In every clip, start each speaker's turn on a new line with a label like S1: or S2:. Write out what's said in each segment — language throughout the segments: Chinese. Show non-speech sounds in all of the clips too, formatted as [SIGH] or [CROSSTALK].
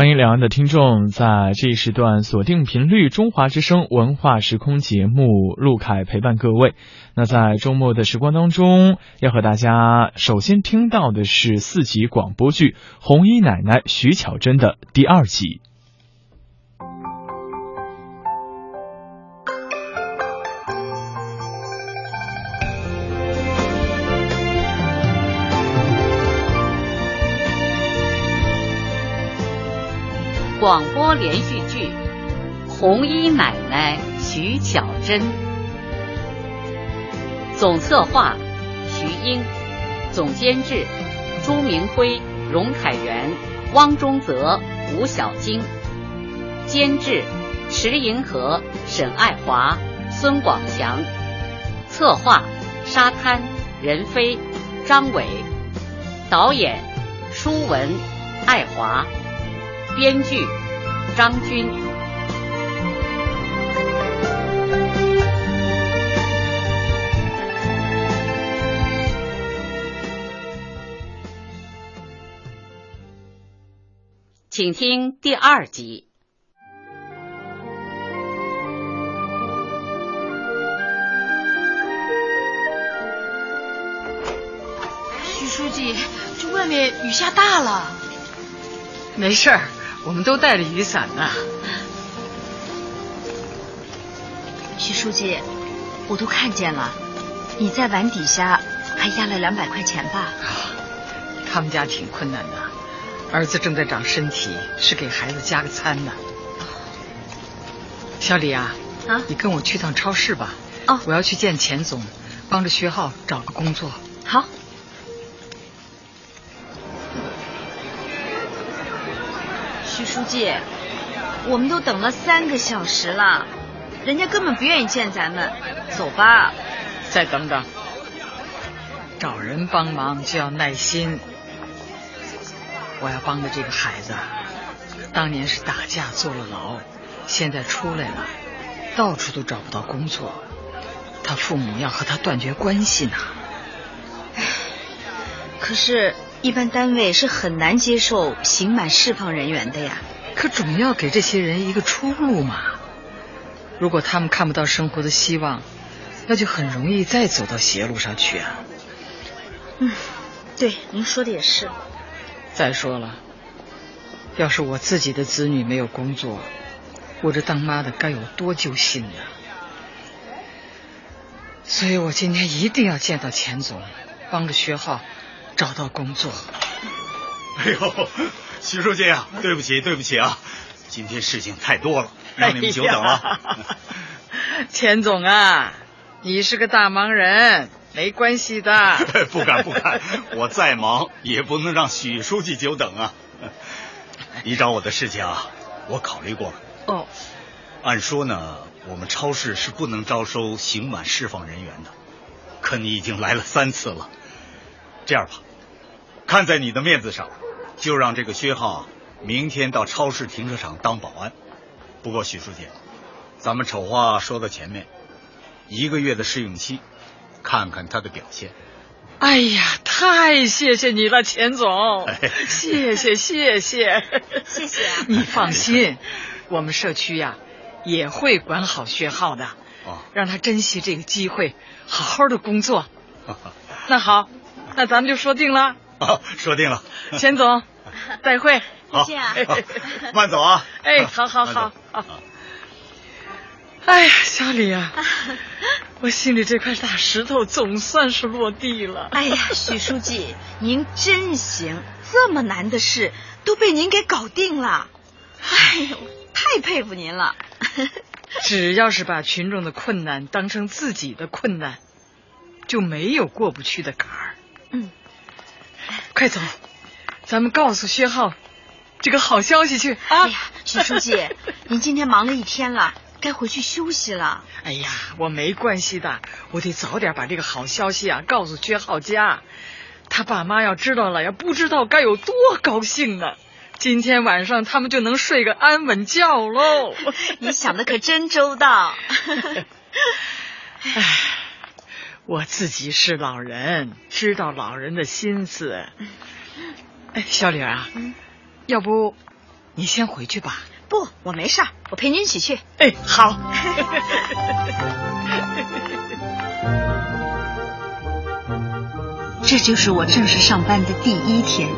S1: 欢迎两岸的听众在这一时段锁定频率中华之声文化时空节目，陆凯陪伴各位。那在周末的时光当中，要和大家首先听到的是四集广播剧《红衣奶奶》徐巧珍的第二集。
S2: 连续剧《红衣奶奶》徐巧珍，总策划徐英，总监制朱明辉、荣凯元、汪中泽、吴小晶，监制石银河、沈爱华、孙广祥，策划沙滩任飞、张伟，导演舒文、爱华。编剧张军，请听第二集。
S3: 徐书记，这外面雨下大了。
S4: 没事儿。我们都带着雨伞呢，
S3: 徐书记，我都看见了，你在碗底下还压了两百块钱吧？
S4: 他们家挺困难的，儿子正在长身体，是给孩子加个餐呢。小李啊，
S3: 啊，
S4: 你跟我去趟超市吧。
S3: 哦，
S4: 我要去见钱总，帮着薛浩找个工作。
S3: 好。书记，我们都等了三个小时了，人家根本不愿意见咱们，走吧。
S4: 再等等，找人帮忙就要耐心。我要帮的这个孩子，当年是打架坐了牢，现在出来了，到处都找不到工作，他父母要和他断绝关系呢。
S3: 可是。一般单位是很难接受刑满释放人员的呀，
S4: 可总要给这些人一个出路嘛。如果他们看不到生活的希望，那就很容易再走到邪路上去啊。
S3: 嗯，对，您说的也是。
S4: 再说了，要是我自己的子女没有工作，我这当妈的该有多揪心呀！所以我今天一定要见到钱总，帮着薛浩。找到工作。
S5: 哎呦，徐书记啊，对不起，对不起啊，今天事情太多了，让你们久等了。[LAUGHS]
S4: 钱总啊，你是个大忙人，没关系的。[LAUGHS]
S5: 不敢不敢，我再忙也不能让许书记久等啊。你找我的事情啊，我考虑过了。
S4: 哦。
S5: 按说呢，我们超市是不能招收刑满释放人员的，可你已经来了三次了。这样吧。看在你的面子上，就让这个薛浩明天到超市停车场当保安。不过许书记，咱们丑话说到前面，一个月的试用期，看看他的表现。
S4: 哎呀，太谢谢你了，钱总，谢谢谢谢
S3: 谢谢。[LAUGHS]
S4: 你放心，我们社区呀也会管好薛浩的，让他珍惜这个机会，好好的工作。[LAUGHS] 那好，[LAUGHS] 那咱们就说定了。[LAUGHS]
S5: 说定了，
S4: 钱总，[LAUGHS] 再会，
S3: 再见啊，
S5: 慢走啊！
S4: 哎，好好好好。哎呀，小李啊，我心里这块大石头总算是落地了。
S3: 哎呀，许书记，您真行，这么难的事都被您给搞定了。哎呦，太佩服您了。
S4: 只要是把群众的困难当成自己的困难，就没有过不去的坎儿。
S3: 嗯。
S4: 快走，咱们告诉薛浩这个好消息去啊！
S3: 哎呀，许书记，[LAUGHS] 您今天忙了一天了，该回去休息了。
S4: 哎呀，我没关系的，我得早点把这个好消息啊告诉薛浩家，他爸妈要知道了，要不知道该有多高兴呢。今天晚上他们就能睡个安稳觉喽。[LAUGHS]
S3: 你想的可真周到。[LAUGHS]
S4: 哎。我自己是老人，知道老人的心思。哎，小李啊，要不你先回去吧。
S6: 不，我没事儿，我陪您一起去。
S4: 哎，好。[LAUGHS]
S7: 这就是我正式上班的第一天。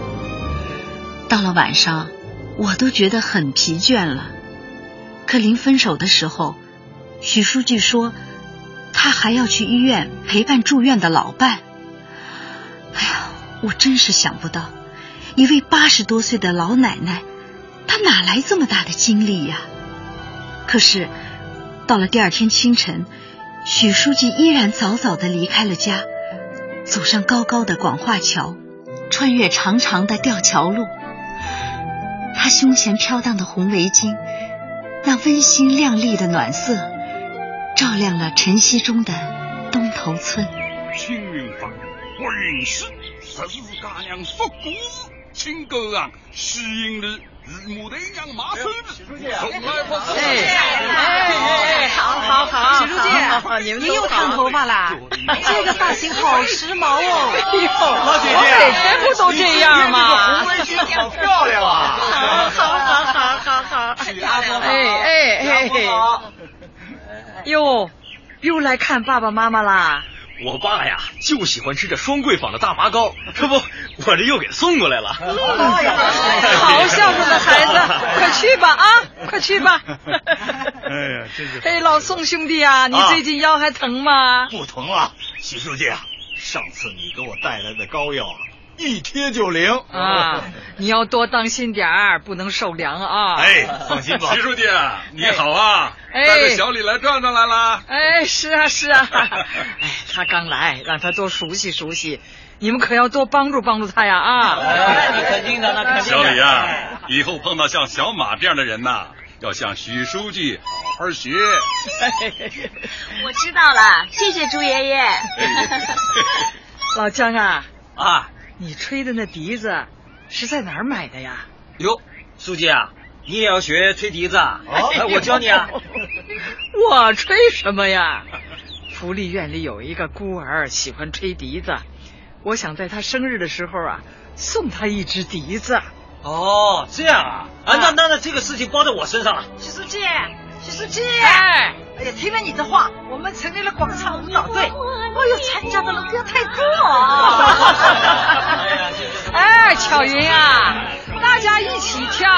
S7: 到了晚上，我都觉得很疲倦了。可临分手的时候，许书记说他还要去医院陪伴住院的老伴。哎呀，我真是想不到，一位八十多岁的老奶奶，她哪来这么大的精力呀？可是到了第二天清晨，许书记依然早早的离开了家。走上高高的广化桥，穿越长长的吊桥路。他胸前飘荡的红围巾，那温馨亮丽的暖色，照亮了晨曦中的东头村。
S8: 青云坊，我云师，十四家娘复古，青歌啊，喜迎日。日暮的娘马孙子，从来不
S4: 是。哎，好好好，
S6: 许书记，你又烫头发啦？这个发型好时髦哦！
S4: 哎呦，老姐姐，每天不都这样吗？
S5: 红围巾好漂亮啊！
S6: 好好好好好好，
S4: 哎哎哎，哟，又来看爸爸妈妈啦？
S9: 我爸呀，就喜欢吃这双桂坊的大麻糕，这不，我这又给送过来了。
S4: 好孝顺的孩子，[LAUGHS] 快去吧啊，快去吧。
S5: 哎呀，真是。
S4: 哎，老宋兄弟啊，你最近腰还疼吗？
S5: 不疼了，徐书记啊，上次你给我带来的膏药啊，一贴就灵
S4: 啊。你要多当心点儿，不能受凉啊。
S5: 哎，放心吧，
S8: 徐书记你好啊，哎带着小李来转转来了。
S4: 哎，是啊是啊，哎，他刚来，让他多熟悉熟悉。你们可要多帮助帮助他呀啊！
S9: 那你肯定的，那肯定的。
S8: 小李啊，以后碰到像小马这样的人呐，要向许书记好好学。[LAUGHS]
S6: 我知道了，谢谢朱爷爷。
S4: 老姜啊
S9: 啊，
S4: 你吹的那笛子是在哪儿买的呀？
S9: 哟，书记啊，你也要学吹笛子啊？哦，我教你啊。[LAUGHS]
S4: 我吹什么呀？福利院里有一个孤儿喜欢吹笛子。我想在他生日的时候啊，送他一支笛子。
S9: 哦，这样啊，啊，那那那这个事情包在我身上了。
S6: 徐书记，许书记，哎，哎呀，听了你的话，我们成立了广场舞蹈队。哦呦，参加的人不要太多啊。[LAUGHS]
S4: 哎，巧云啊，大家一起跳，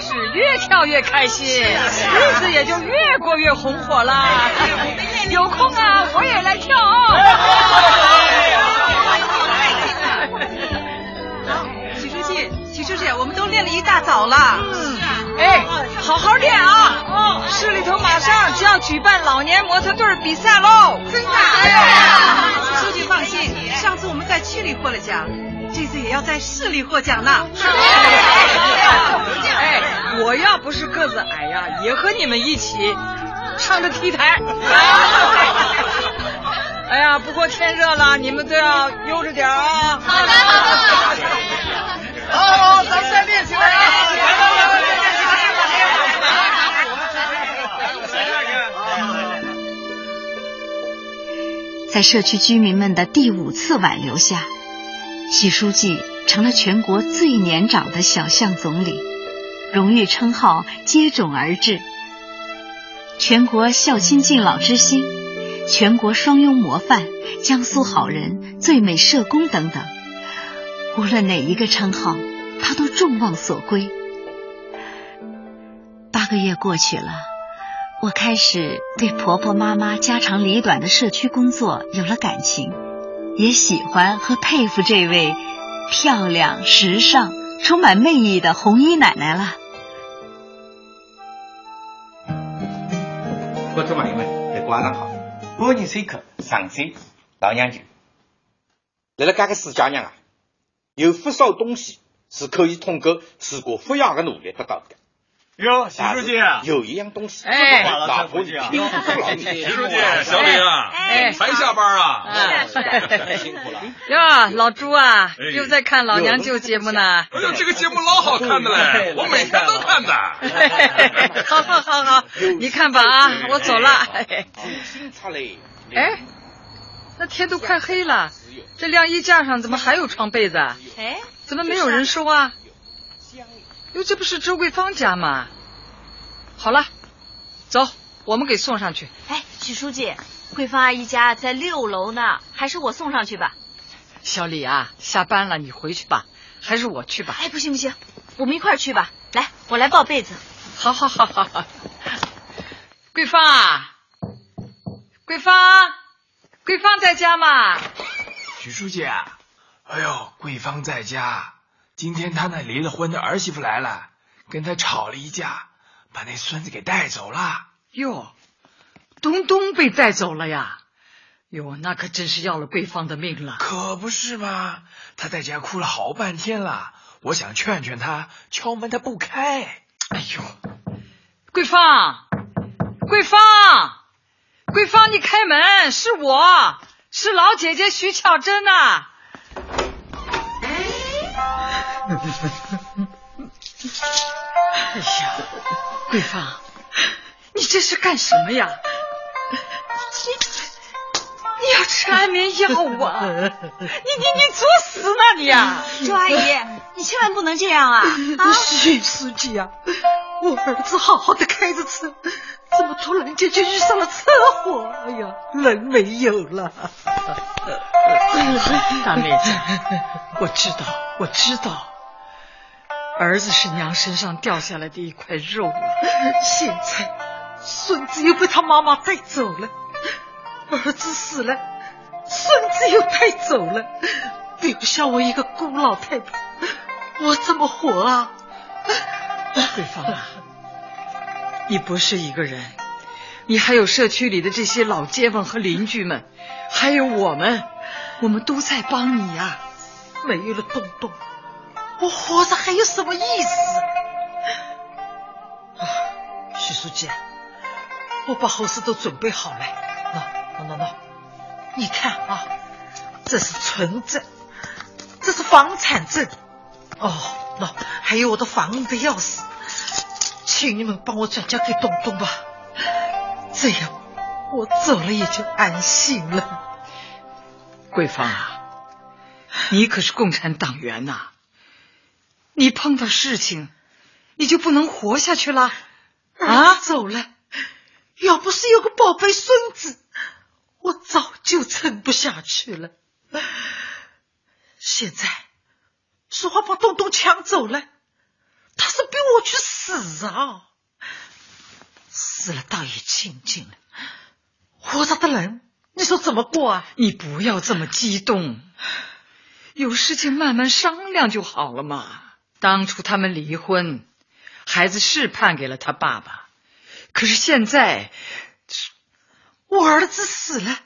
S4: 是越跳越开心，日子也就越过越红火了。有空啊，我也来跳
S6: 书记，我们都练了一大早了。
S4: 嗯，哎，好好练啊！哦，市里头马上就要举办老年模特队比赛喽。
S6: 真的？哎呀，书记放心，上次我们在区里获了奖，这次也要在市里获奖呢。
S4: 哎，我要不是个子矮呀，也和你们一起上着 T 台。[LAUGHS] 哎呀，不过天热了，你们都要悠着点啊。
S6: 好的，好的。
S5: 好，咱们再练起来啊！
S7: 在社区居民们的第五次挽留下，许书记成了全国最年长的小巷总理，荣誉称号接踵而至。全国孝亲敬老之星、全国双拥模范、江苏好人、最美社工等等。无论哪一个称号，他都众望所归。八个月过去了，我开始对婆婆妈妈家长里短的社区工作有了感情，也喜欢和佩服这位漂亮、时尚、充满魅力的红衣奶奶了。
S10: 观众朋友们，大家晚上好，欢迎收看上山老娘舅。来了，这个四家娘啊！有不少东西是可以通过自个抚养的努力得到的。
S5: 哟，徐书记，
S10: 有一样东西，
S4: 哎，
S10: 老婆
S5: 徐书
S8: 记，小李啊，哎，才下班啊，
S10: 辛苦了。
S4: 哟，老朱啊，又在看老娘舅节目呢。
S8: 哎呦，这个节目老好看的嘞，我每天都看的。
S4: 好好好好，你看吧啊，我走了。哎，那天都快黑了。这晾衣架上怎么还有床被子？哎，怎么没有人收啊？哟，这不是周桂芳家吗？好了，走，我们给送上去。
S3: 哎，许书记，桂芳阿姨家在六楼呢，还是我送上去吧？
S4: 小李啊，下班了你回去吧，还是我去吧？
S3: 哎，不行不行，我们一块儿去吧。来，我来抱被子。
S4: 好好好好好。桂芳啊，桂芳，桂芳在家吗？
S11: 许书记啊，哎呦，桂芳在家。今天他那离了婚的儿媳妇来了，跟他吵了一架，把那孙子给带走了。
S4: 哟，东东被带走了呀？哟，那可真是要了桂芳的命了。
S11: 可不是嘛，他在家哭了好半天了。我想劝劝他，敲门他不开。
S4: 哎呦，桂芳，桂芳，桂芳，你开门，是我，是老姐姐徐巧珍呐。哎呀，桂芳，你这是干什么呀？你你要吃安眠药啊！你你你作死呢你呀！
S3: 周阿姨，你千万不能这样啊！啊，
S6: 徐书记啊，我儿子好好的开着车，怎么突然间就遇上了车祸？哎呀，人没有了！
S4: 大妹子，[LAUGHS] 我知道，我知道。儿子是娘身上掉下来的一块肉啊！
S6: 现在孙子又被他妈妈带走了，儿子死了，孙子又带走了，留下我一个孤老太太，我怎么活啊？
S4: 桂芳啊，你不是一个人，你还有社区里的这些老街坊和邻居们，还有我们，我们都在帮你呀。
S6: 没了东东。我活着还有什么意思？啊，徐书记，我把后事都准备好了。喏，喏，喏，喏，你看啊，这是存折，这是房产证。哦，喏，还有我的房屋的钥匙，请你们帮我转交给东东吧。这样，我走了也就安心了。
S4: 桂芳啊，你可是共产党员呐！你碰到事情，你就不能活下去了
S6: 啊！走了，要不是有个宝贝孙子，我早就撑不下去了。现在，说话把东东抢走了，他是逼我去死啊！死了倒也清静了，活着的人，你说怎么过啊？
S4: 你不要这么激动，有事情慢慢商量就好了嘛。当初他们离婚，孩子是判给了他爸爸，可是现在，
S6: 我儿子死了，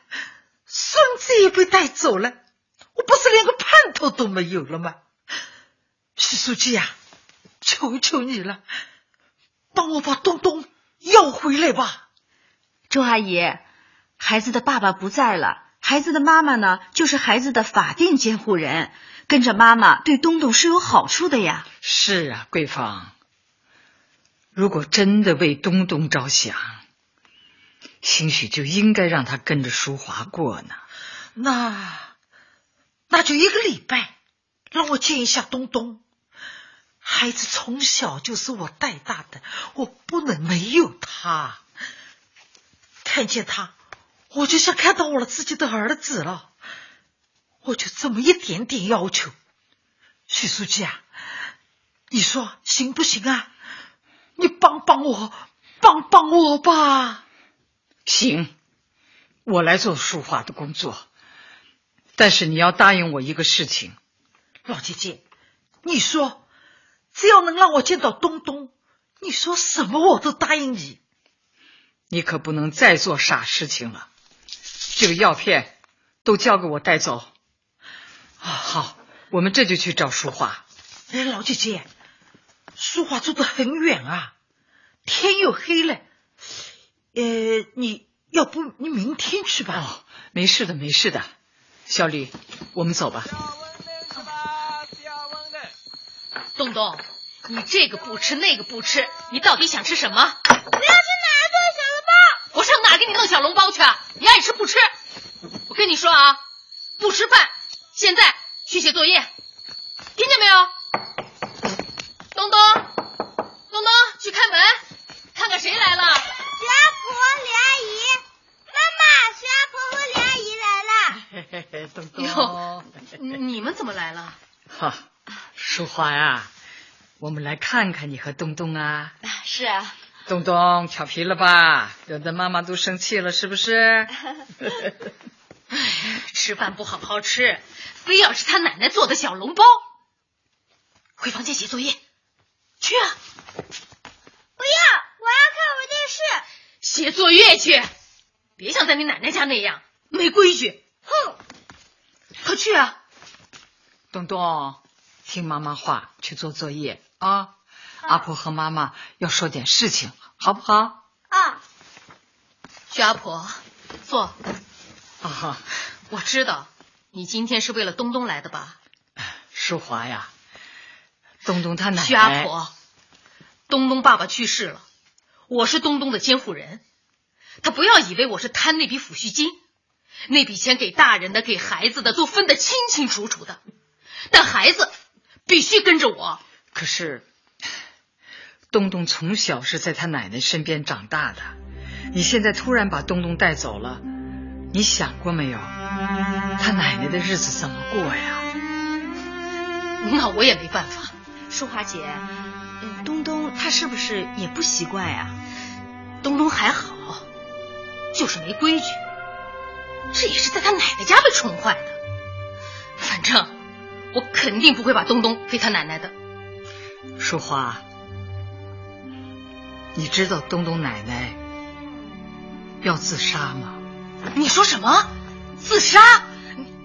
S6: 孙子也被带走了，我不是连个盼头都没有了吗？徐书记呀，求求你了，帮我把东东要回来吧。
S7: 周阿姨，孩子的爸爸不在了，孩子的妈妈呢，就是孩子的法定监护人。跟着妈妈对东东是有好处的呀。
S4: 是啊，桂芳，如果真的为东东着想，兴许就应该让他跟着淑华过呢。
S6: 那那就一个礼拜，让我见一下东东。孩子从小就是我带大的，我不能没有他。看见他，我就像看到我了自己的儿子了。我就这么一点点要求，徐书记啊，你说行不行啊？你帮帮我，帮帮我吧。
S4: 行，我来做书画的工作，但是你要答应我一个事情。
S6: 老姐姐，你说只要能让我见到东东，你说什么我都答应你。
S4: 你可不能再做傻事情了。这个药片都交给我带走。啊，好，我们这就去找淑华。
S6: 哎，老姐姐，淑华住得很远啊，天又黑了。呃，你要不你明天去吧？
S4: 哦，没事的，没事的。小李，我们走吧。
S2: 东东，你这个不吃那个不吃，你到底想吃什么？我要
S12: 去哪做小笼包？
S2: 我上哪给你弄小笼包去？你爱吃不吃？我跟你说啊，不吃饭。现在去写作业，听见没有？东东，东东，去开门，看看谁
S3: 来了。
S13: 徐
S12: 阿婆、李阿姨，妈妈，徐阿婆和李阿姨来了。
S4: [LAUGHS] 东东，哟，
S13: 你们怎么来了？[LAUGHS]
S4: 哈，淑华呀，我们来看看你和东东啊。
S3: 啊，是啊。
S4: 东东，调皮了吧？惹得妈妈都生气了，是不是？[LAUGHS]
S13: 哎，吃饭不好好吃，非要吃他奶奶做的小笼包。回房间写作业，去啊！
S12: 不要，我要看会电视。
S13: 写作业去，别像在你奶奶家那样没规矩。哼，快去啊！
S4: 东东，听妈妈话，去做作业啊！阿婆和妈妈要说点事情，好不好？
S12: 啊！
S13: 徐阿婆，坐。
S4: 啊哈！
S13: 我知道你今天是为了东东来的吧？
S4: 淑华呀，东东他奶奶。
S13: 徐阿婆，东东爸爸去世了，我是东东的监护人。他不要以为我是贪那笔抚恤金，那笔钱给大人的、给孩子的都分得清清楚楚的，但孩子必须跟着我。
S4: 可是，东东从小是在他奶奶身边长大的，你现在突然把东东带走了。你想过没有，他奶奶的日子怎么过呀？
S13: 那我也没办法。
S3: 淑华姐，东东他是不是也不习惯呀？
S13: 东东还好，就是没规矩。这也是在他奶奶家被宠坏的。反正我肯定不会把东东给他奶奶的。
S4: 淑华，你知道东东奶奶要自杀吗？
S13: 你说什么？自杀？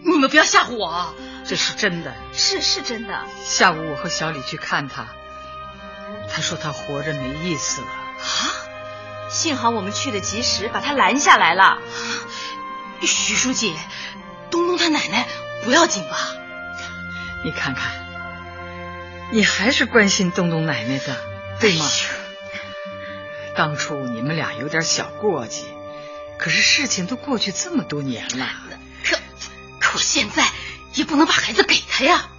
S13: 你们不要吓唬我！
S4: 这是真的，
S3: 是是真的。
S4: 下午我和小李去看他，他说他活着没意思了。
S3: 啊！幸好我们去的及时，把他拦下来了。
S13: 徐书记，东东他奶奶不要紧吧？
S4: 你看看，你还是关心东东奶奶的，对吗？当初你们俩有点小过节。可是事情都过去这么多年了，
S13: 可可我现在也不能把孩子给他呀。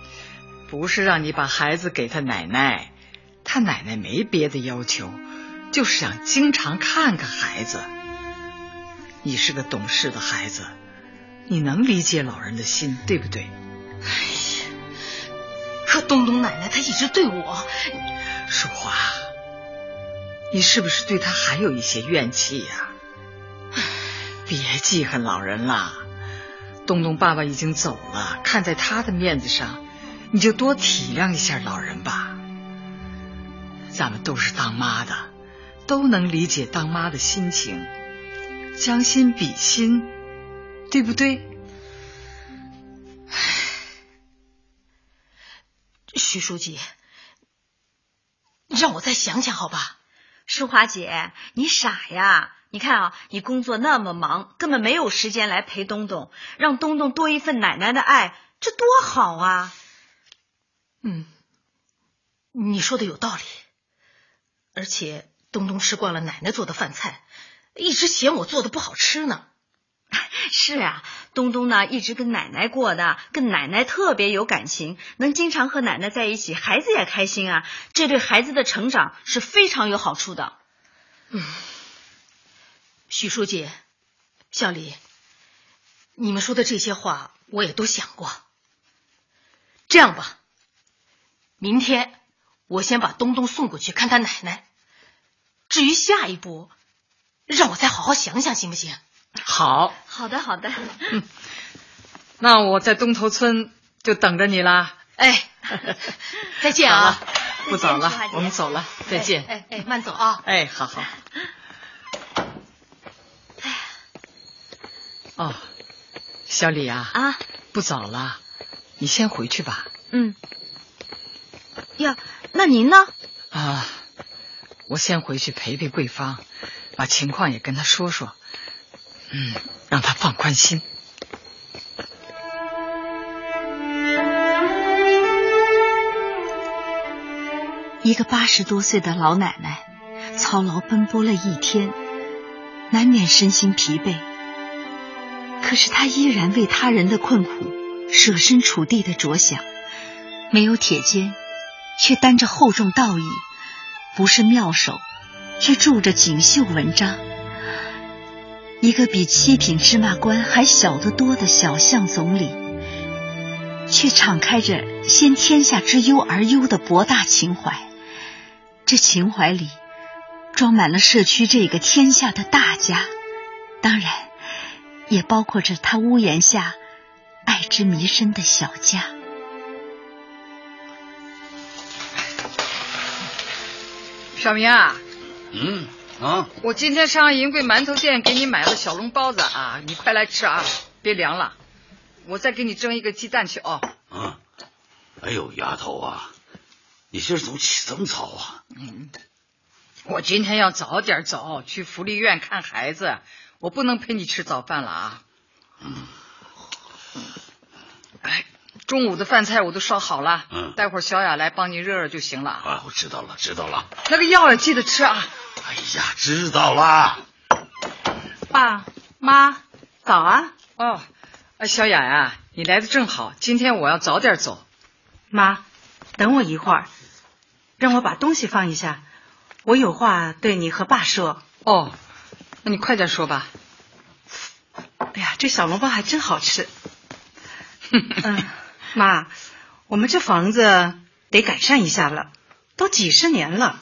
S4: 不是让你把孩子给他奶奶，他奶奶没别的要求，就是想经常看看孩子。你是个懂事的孩子，你能理解老人的心，对不对？
S13: 哎呀，可东东奶奶她一直对我，
S4: 淑华，你是不是对她还有一些怨气呀？别记恨老人了，东东爸爸已经走了，看在他的面子上，你就多体谅一下老人吧。咱们都是当妈的，都能理解当妈的心情，将心比心，对不对？
S13: 徐书记，让我再想想好吧。
S3: 淑华姐，你傻呀！你看啊，你工作那么忙，根本没有时间来陪东东，让东东多一份奶奶的爱，这多好啊！
S13: 嗯，你说的有道理。而且东东吃惯了奶奶做的饭菜，一直嫌我做的不好吃呢。[LAUGHS]
S3: 是啊，东东呢一直跟奶奶过的，跟奶奶特别有感情，能经常和奶奶在一起，孩子也开心啊。这对孩子的成长是非常有好处的。
S13: 嗯。许书记，小李，你们说的这些话我也都想过。这样吧，明天我先把东东送过去看他奶奶。至于下一步，让我再好好想想，行不行？
S4: 好，
S3: 好的，好的。
S4: 嗯，那我在东头村就等着你啦。
S13: 哎，[LAUGHS] 再见啊！
S4: 不早了，我们走了，再见。
S13: 哎哎，慢走啊！
S4: 哎，好好。哦，小李啊，
S3: 啊，
S4: 不早了，你先回去吧。
S3: 嗯。呀，那您呢？
S4: 啊，我先回去陪陪桂芳，把情况也跟她说说，嗯，让她放宽心。
S7: 一个八十多岁的老奶奶，操劳奔波了一天，难免身心疲惫。可是他依然为他人的困苦设身处地的着想，没有铁肩，却担着厚重道义；不是妙手，却著着锦绣文章。一个比七品芝麻官还小得多的小巷总理，却敞开着先天下之忧而忧的博大情怀。这情怀里装满了社区这个天下的大家，当然也包括着他屋檐下爱之弥深的小家。
S4: 小明啊，
S14: 嗯啊，
S4: 我今天上银贵馒头店给你买了小笼包子啊，你快来吃啊，别凉了。我再给你蒸一个鸡蛋去哦。
S14: 啊，哎呦，丫头啊，你今儿怎么起这么早啊？
S4: 嗯，我今天要早点走，去福利院看孩子，我不能陪你吃早饭了啊。
S14: 嗯，
S4: 哎，中午的饭菜我都烧好了，
S14: 嗯，
S4: 待会儿小雅来帮你热热就行了。
S14: 啊，我知道了，知道了。
S4: 那个药也记得吃啊。
S14: 哎呀，知道了。
S6: 爸妈，早啊。
S4: 哦，啊，小雅呀，你来的正好，今天我要早点走。
S6: 妈，等我一会儿，让我把东西放一下，我有话对你和爸说。
S4: 哦，那你快点说吧。
S6: 哎呀，这小笼包还真好吃。嗯，[LAUGHS] 妈，我们这房子得改善一下了，都几十年了。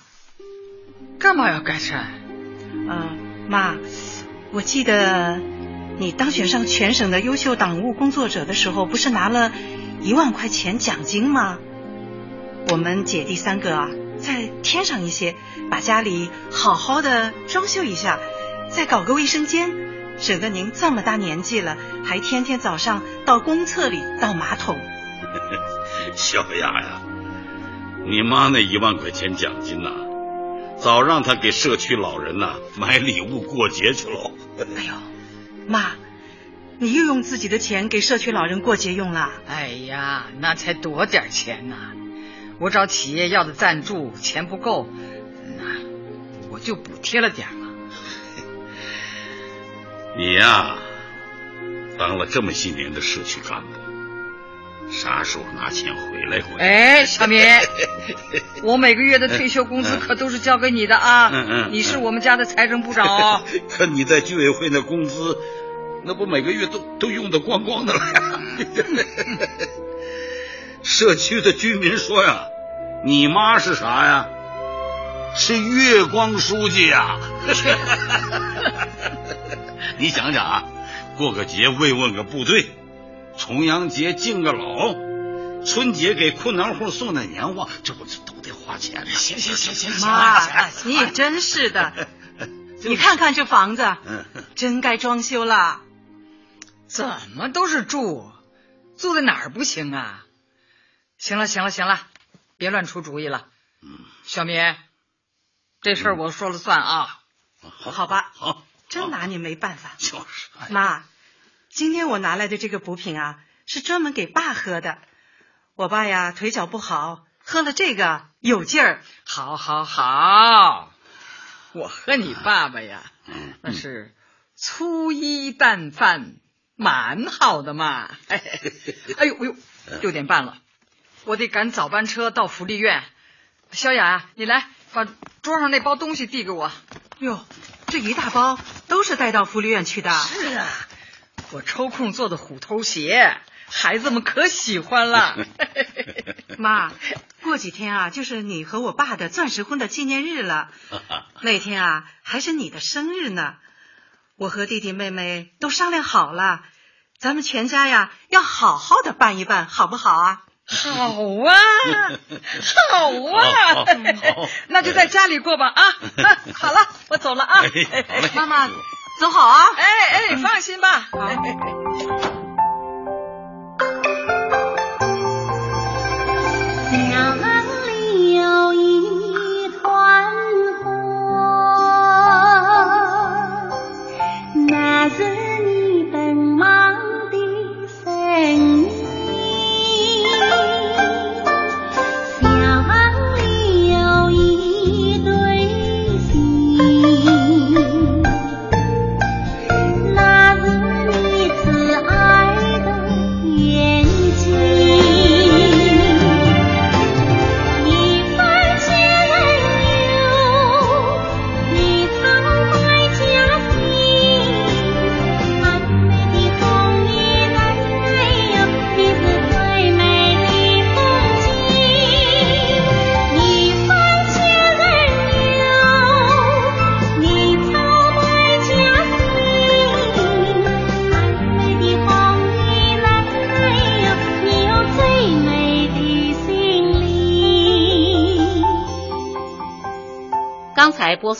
S4: 干嘛要改善？
S6: 嗯，妈，我记得你当选上全省的优秀党务工作者的时候，不是拿了一万块钱奖金吗？我们姐弟三个啊，再添上一些，把家里好好的装修一下，再搞个卫生间，省得您这么大年纪了，还天天早上到公厕里倒马桶。[LAUGHS]
S14: 小雅呀，你妈那一万块钱奖金呐、早让她给社区老人呐、买礼物过节去喽。
S6: 哎呦，妈，你又用自己的钱给社区老人过节用了？
S4: 哎呀，那才多点钱呐、我找企业要的赞助，钱不够，那我就补贴了点。
S14: 你呀，当了这么些年的社区干部，啥时候拿钱回来回来？
S4: 哎，小明，[LAUGHS] 我每个月的退休工资可都是交给你的啊！
S14: 嗯嗯
S4: 你是我们家的财政部长哦。[LAUGHS]
S14: 可你在居委会那工资，那不每个月都都用的光光的了呀？[LAUGHS] 社区的居民说呀，你妈是啥呀？是月光书记呀！[LAUGHS] 你想想啊，过个节慰问个部队，重阳节敬个老，春节给困难户送点年货，这不这都得花钱？
S4: 行行行行
S6: 妈，你也真是的，你看看这房子，
S14: 嗯
S6: 真该装修了。
S4: 怎么都是住，住在哪儿不行啊？行了行了行了，别乱出主意了。
S14: 嗯，
S4: 小民，这事儿我说了算啊。
S6: 好吧，
S14: 好，
S6: 真拿你没办法。
S14: 就是。
S6: 妈，今天我拿来的这个补品啊，是专门给爸喝的。我爸呀腿脚不好，喝了这个有劲儿。
S4: 好，好，好，我和你爸爸呀，
S14: 嗯
S4: 那是粗衣淡饭，蛮好的嘛。[LAUGHS] 哎呦哎呦，六点半了，我得赶早班车到福利院。小雅，你来把桌上那包东西递给我。
S6: 哟，这一大包都是带到福利院去的。
S4: 是啊，我抽空做的虎头鞋，孩子们可喜欢了。[LAUGHS]
S6: 妈，过几天啊，就是你和我爸的钻石婚的纪念日了。[LAUGHS] 那天啊，还是你的生日呢。我和弟弟妹妹都商量好了，咱们全家呀要好好的办一办，好不好啊？
S4: 好啊，好啊，那就在家里过吧啊！啊 [LAUGHS] 好了，我走了啊！
S6: 妈妈，走好啊！
S4: 哎哎，放心吧。
S12: 庙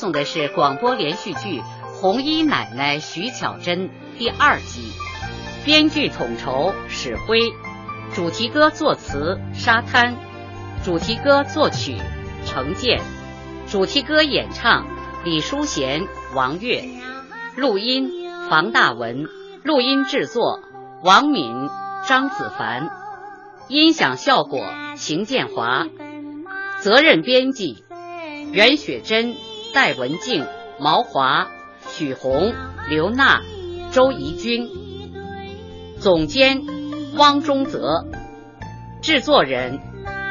S2: 送的是广播连续剧《红衣奶奶徐巧珍》第二集，编剧统筹史辉，主题歌作词沙滩，主题歌作曲程建，主题歌演唱李淑贤、王悦，录音房大文，录音制作王敏、张子凡，音响效果邢建华，责任编辑。袁雪珍、戴文静、毛华、许红、刘娜、周怡君，总监汪中泽，制作人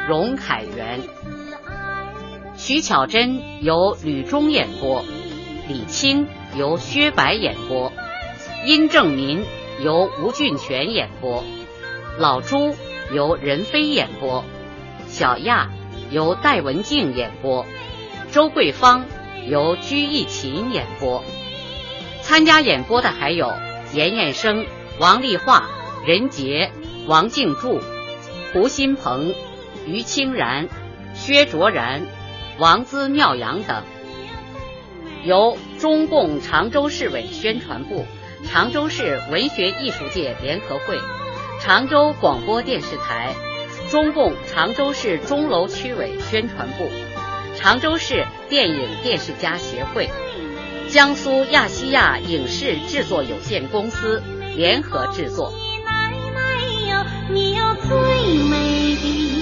S2: 荣凯元。徐巧珍由吕中演播，李青由薛白演播，殷正民由吴俊全演播，老朱由任飞演播，小亚由戴文静演播。周桂芳由居易琴演播，参加演播的还有严彦生、王丽华、任杰、王静柱、胡新鹏、于清然、薛卓然、王姿妙阳等。由中共常州市委宣传部、常州市文学艺术界联合会、常州广播电视台、中共常州市钟楼区委宣传部。常州市电影电视家协会、江苏亚细亚影视制作有限公司联合制作。
S12: 奶奶哟，你要最美的。